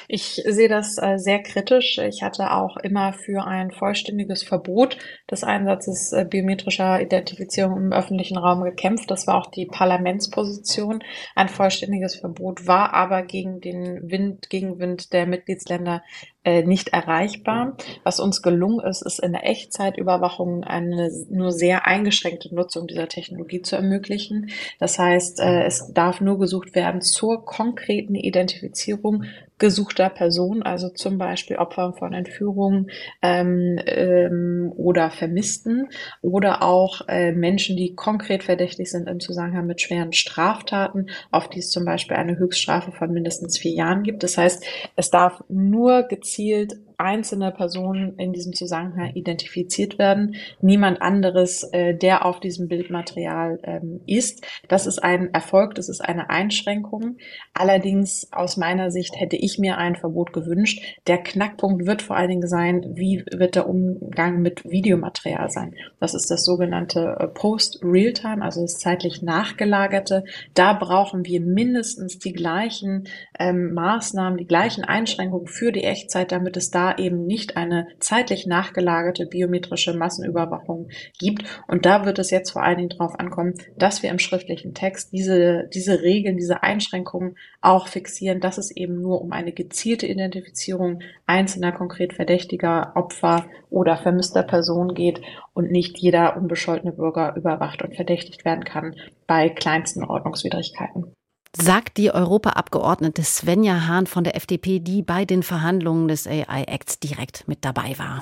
Ich sehe das äh, sehr kritisch. Ich hatte auch immer für ein vollständiges Verbot des Einsatzes äh, biometrischer Identifizierung im öffentlichen Raum gekämpft. Das war auch die Parlamentsposition. Ein vollständiges Verbot war aber gegen den Wind, Gegenwind der Mitgliedsländer äh, nicht erreichbar. Was uns gelungen ist, ist in der Echtzeitüberwachung eine nur sehr eingeschränkte Nutzung dieser Technologie zu ermöglichen. Das heißt, es darf nur gesucht werden zur konkreten Identifizierung gesuchter Person, also zum Beispiel Opfer von Entführungen ähm, ähm, oder Vermissten oder auch äh, Menschen, die konkret verdächtig sind im Zusammenhang mit schweren Straftaten, auf die es zum Beispiel eine Höchststrafe von mindestens vier Jahren gibt. Das heißt, es darf nur gezielt einzelne Personen in diesem Zusammenhang identifiziert werden, niemand anderes, äh, der auf diesem Bildmaterial ähm, ist. Das ist ein Erfolg, das ist eine Einschränkung. Allerdings aus meiner Sicht hätte ich mir ein Verbot gewünscht. Der Knackpunkt wird vor allen Dingen sein, wie wird der Umgang mit Videomaterial sein. Das ist das sogenannte äh, Post-Real-Time, also das zeitlich nachgelagerte. Da brauchen wir mindestens die gleichen ähm, Maßnahmen, die gleichen Einschränkungen für die Echtzeit, damit es da eben nicht eine zeitlich nachgelagerte biometrische Massenüberwachung gibt. Und da wird es jetzt vor allen Dingen darauf ankommen, dass wir im schriftlichen Text diese, diese Regeln, diese Einschränkungen auch fixieren, dass es eben nur um eine gezielte Identifizierung einzelner konkret verdächtiger Opfer oder vermisster Personen geht und nicht jeder unbescholtene Bürger überwacht und verdächtigt werden kann bei kleinsten Ordnungswidrigkeiten
sagt die Europaabgeordnete Svenja Hahn von der FDP, die bei den Verhandlungen des AI Acts direkt mit dabei war.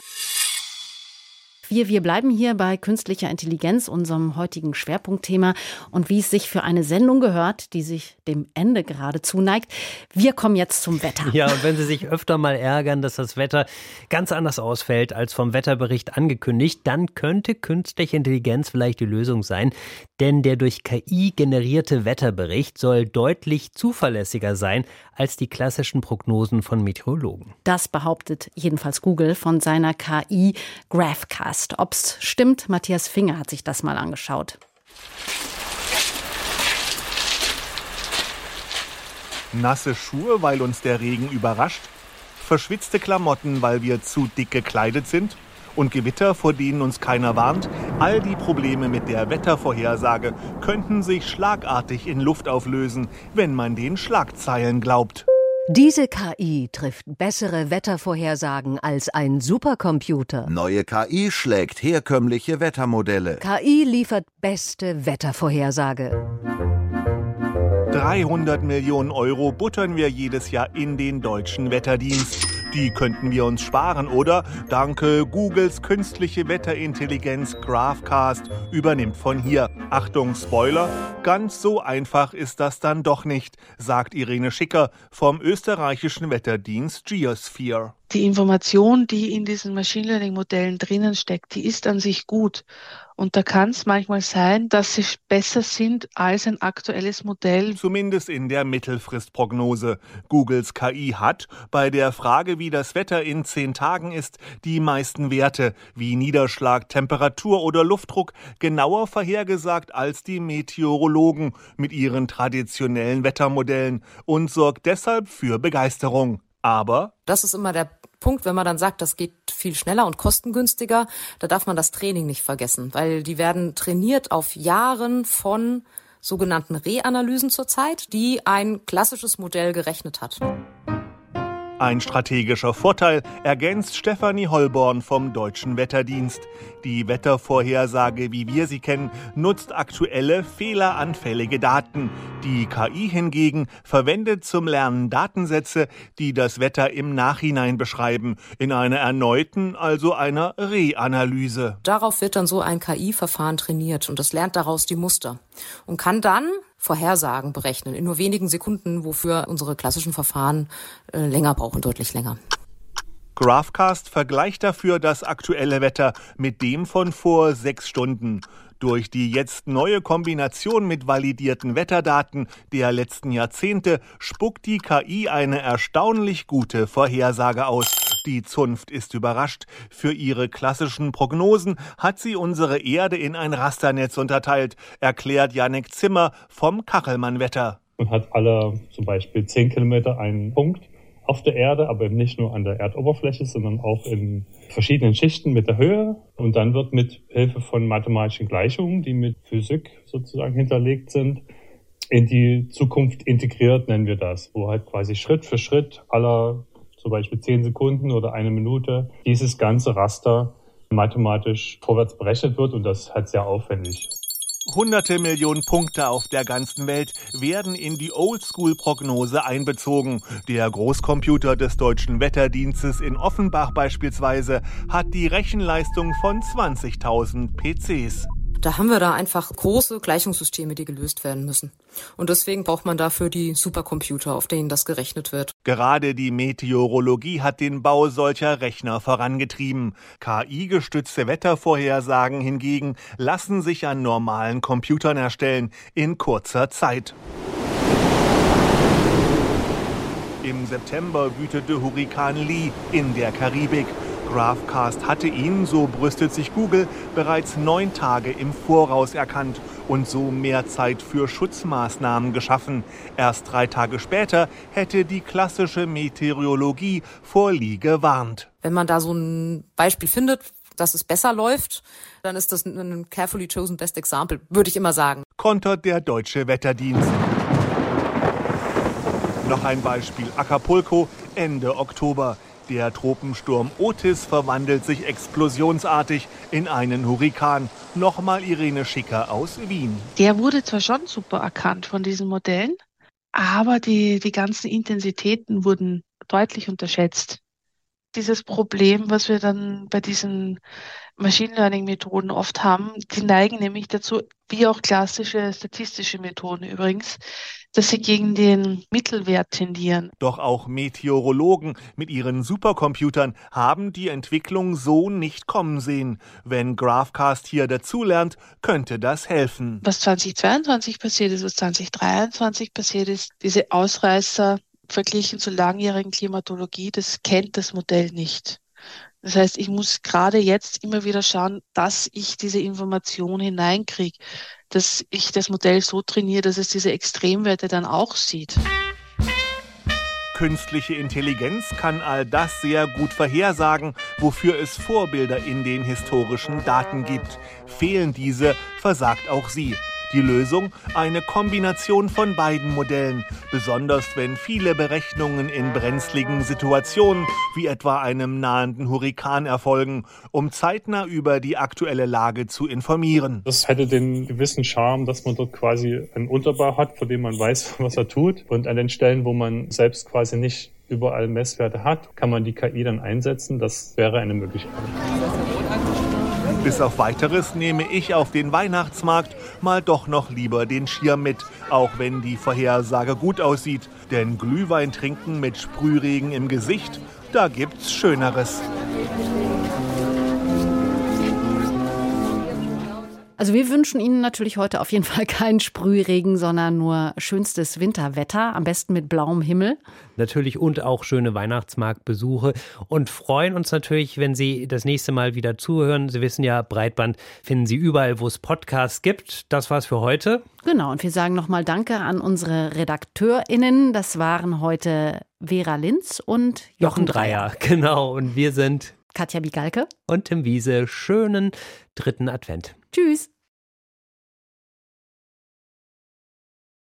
Wir, wir bleiben hier bei künstlicher Intelligenz, unserem heutigen Schwerpunktthema und wie es sich für eine Sendung gehört, die sich dem Ende gerade zuneigt. Wir kommen jetzt zum Wetter.
Ja, und wenn Sie sich öfter mal ärgern, dass das Wetter ganz anders ausfällt als vom Wetterbericht angekündigt, dann könnte künstliche Intelligenz vielleicht die Lösung sein. Denn der durch KI generierte Wetterbericht soll deutlich zuverlässiger sein als die klassischen Prognosen von Meteorologen.
Das behauptet jedenfalls Google von seiner KI Graphcast. Ob Ob's stimmt, Matthias Finger hat sich das mal angeschaut.
Nasse Schuhe, weil uns der Regen überrascht, verschwitzte Klamotten, weil wir zu dick gekleidet sind und Gewitter, vor denen uns keiner warnt, all die Probleme mit der Wettervorhersage könnten sich schlagartig in Luft auflösen, wenn man den Schlagzeilen glaubt.
Diese KI trifft bessere Wettervorhersagen als ein Supercomputer.
Neue KI schlägt herkömmliche Wettermodelle.
KI liefert beste Wettervorhersage.
300 Millionen Euro buttern wir jedes Jahr in den deutschen Wetterdienst. Die könnten wir uns sparen, oder? Danke, Googles künstliche Wetterintelligenz Graphcast übernimmt von hier. Achtung, Spoiler, ganz so einfach ist das dann doch nicht, sagt Irene Schicker vom österreichischen Wetterdienst Geosphere.
Die Information, die in diesen Machine Learning Modellen drinnen steckt, die ist an sich gut. Und da kann es manchmal sein, dass sie besser sind als ein aktuelles Modell.
Zumindest in der Mittelfristprognose. Googles KI hat bei der Frage, wie das Wetter in zehn Tagen ist, die meisten Werte wie Niederschlag, Temperatur oder Luftdruck genauer vorhergesagt als die Meteorologen mit ihren traditionellen Wettermodellen und sorgt deshalb für Begeisterung. Aber
das ist immer der Punkt, wenn man dann sagt, das geht viel schneller und kostengünstiger, da darf man das Training nicht vergessen, weil die werden trainiert auf Jahren von sogenannten Reanalysen zurzeit, die ein klassisches Modell gerechnet hat.
Ein strategischer Vorteil ergänzt Stefanie Holborn vom Deutschen Wetterdienst. Die Wettervorhersage, wie wir sie kennen, nutzt aktuelle fehleranfällige Daten. Die KI hingegen verwendet zum Lernen Datensätze, die das Wetter im Nachhinein beschreiben, in einer erneuten, also einer Reanalyse.
Darauf wird dann so ein KI-Verfahren trainiert und es lernt daraus die Muster und kann dann Vorhersagen berechnen in nur wenigen Sekunden, wofür unsere klassischen Verfahren äh, länger brauchen, deutlich länger.
Graphcast vergleicht dafür das aktuelle Wetter mit dem von vor sechs Stunden. Durch die jetzt neue Kombination mit validierten Wetterdaten der letzten Jahrzehnte spuckt die KI eine erstaunlich gute Vorhersage aus. Die Zunft ist überrascht. Für ihre klassischen Prognosen hat sie unsere Erde in ein Rasternetz unterteilt, erklärt Janek Zimmer vom Kachelmann-Wetter.
Man hat alle zum Beispiel 10 Kilometer einen Punkt auf der Erde, aber eben nicht nur an der Erdoberfläche, sondern auch in verschiedenen Schichten mit der Höhe. Und dann wird mit Hilfe von mathematischen Gleichungen, die mit Physik sozusagen hinterlegt sind, in die Zukunft integriert, nennen wir das, wo halt quasi Schritt für Schritt aller zum Beispiel zehn Sekunden oder eine Minute, dieses ganze Raster mathematisch vorwärts berechnet wird und das halt sehr aufwendig.
Hunderte Millionen Punkte auf der ganzen Welt werden in die Oldschool-Prognose einbezogen. Der Großcomputer des Deutschen Wetterdienstes in Offenbach beispielsweise hat die Rechenleistung von 20.000 PCs.
Da haben wir da einfach große Gleichungssysteme, die gelöst werden müssen. Und deswegen braucht man dafür die Supercomputer, auf denen das gerechnet wird.
Gerade die Meteorologie hat den Bau solcher Rechner vorangetrieben. KI-gestützte Wettervorhersagen hingegen lassen sich an normalen Computern erstellen in kurzer Zeit. Im September wütete Hurrikan Lee in der Karibik. Graphcast hatte ihn, so brüstet sich Google, bereits neun Tage im Voraus erkannt und so mehr Zeit für Schutzmaßnahmen geschaffen. Erst drei Tage später hätte die klassische Meteorologie vor Lee gewarnt.
Wenn man da so ein Beispiel findet, dass es besser läuft, dann ist das ein carefully chosen best example, würde ich immer sagen.
Kontert der deutsche Wetterdienst. Noch ein Beispiel Acapulco Ende Oktober. Der Tropensturm Otis verwandelt sich explosionsartig in einen Hurrikan. Nochmal Irene Schicker aus Wien.
Der wurde zwar schon super erkannt von diesen Modellen, aber die, die ganzen Intensitäten wurden deutlich unterschätzt. Dieses Problem, was wir dann bei diesen Machine Learning Methoden oft haben, die neigen nämlich dazu, wie auch klassische statistische Methoden übrigens, dass sie gegen den Mittelwert tendieren.
Doch auch Meteorologen mit ihren Supercomputern haben die Entwicklung so nicht kommen sehen. Wenn Graphcast hier dazulernt, könnte das helfen.
Was 2022 passiert ist, was 2023 passiert ist, diese Ausreißer verglichen zur langjährigen Klimatologie, das kennt das Modell nicht. Das heißt, ich muss gerade jetzt immer wieder schauen, dass ich diese Information hineinkriege, dass ich das Modell so trainiere, dass es diese Extremwerte dann auch sieht.
Künstliche Intelligenz kann all das sehr gut vorhersagen, wofür es Vorbilder in den historischen Daten gibt. Fehlen diese, versagt auch sie. Die Lösung? Eine Kombination von beiden Modellen, besonders wenn viele Berechnungen in brenzligen Situationen, wie etwa einem nahenden Hurrikan, erfolgen, um zeitnah über die aktuelle Lage zu informieren.
Das hätte den gewissen Charme, dass man dort quasi einen Unterbau hat, von dem man weiß, [laughs] was er tut. Und an den Stellen, wo man selbst quasi nicht überall Messwerte hat, kann man die KI dann einsetzen. Das wäre eine Möglichkeit.
Bis auf weiteres nehme ich auf den Weihnachtsmarkt mal doch noch lieber den Schirm mit, auch wenn die Vorhersage gut aussieht. Denn Glühwein trinken mit Sprühregen im Gesicht, da gibt's Schöneres.
Also wir wünschen Ihnen natürlich heute auf jeden Fall [laughs] keinen Sprühregen, sondern nur schönstes Winterwetter, am besten mit blauem Himmel.
Natürlich und auch schöne Weihnachtsmarktbesuche und freuen uns natürlich, wenn Sie das nächste Mal wieder zuhören. Sie wissen ja, Breitband finden Sie überall, wo es Podcasts gibt. Das war's für heute.
Genau, und wir sagen nochmal Danke an unsere RedakteurInnen. Das waren heute Vera Linz und Jochen, Jochen Dreier. [laughs]
Genau, und wir sind
Katja Bigalke
und Tim Wiese. Schönen dritten Advent.
Tschüss.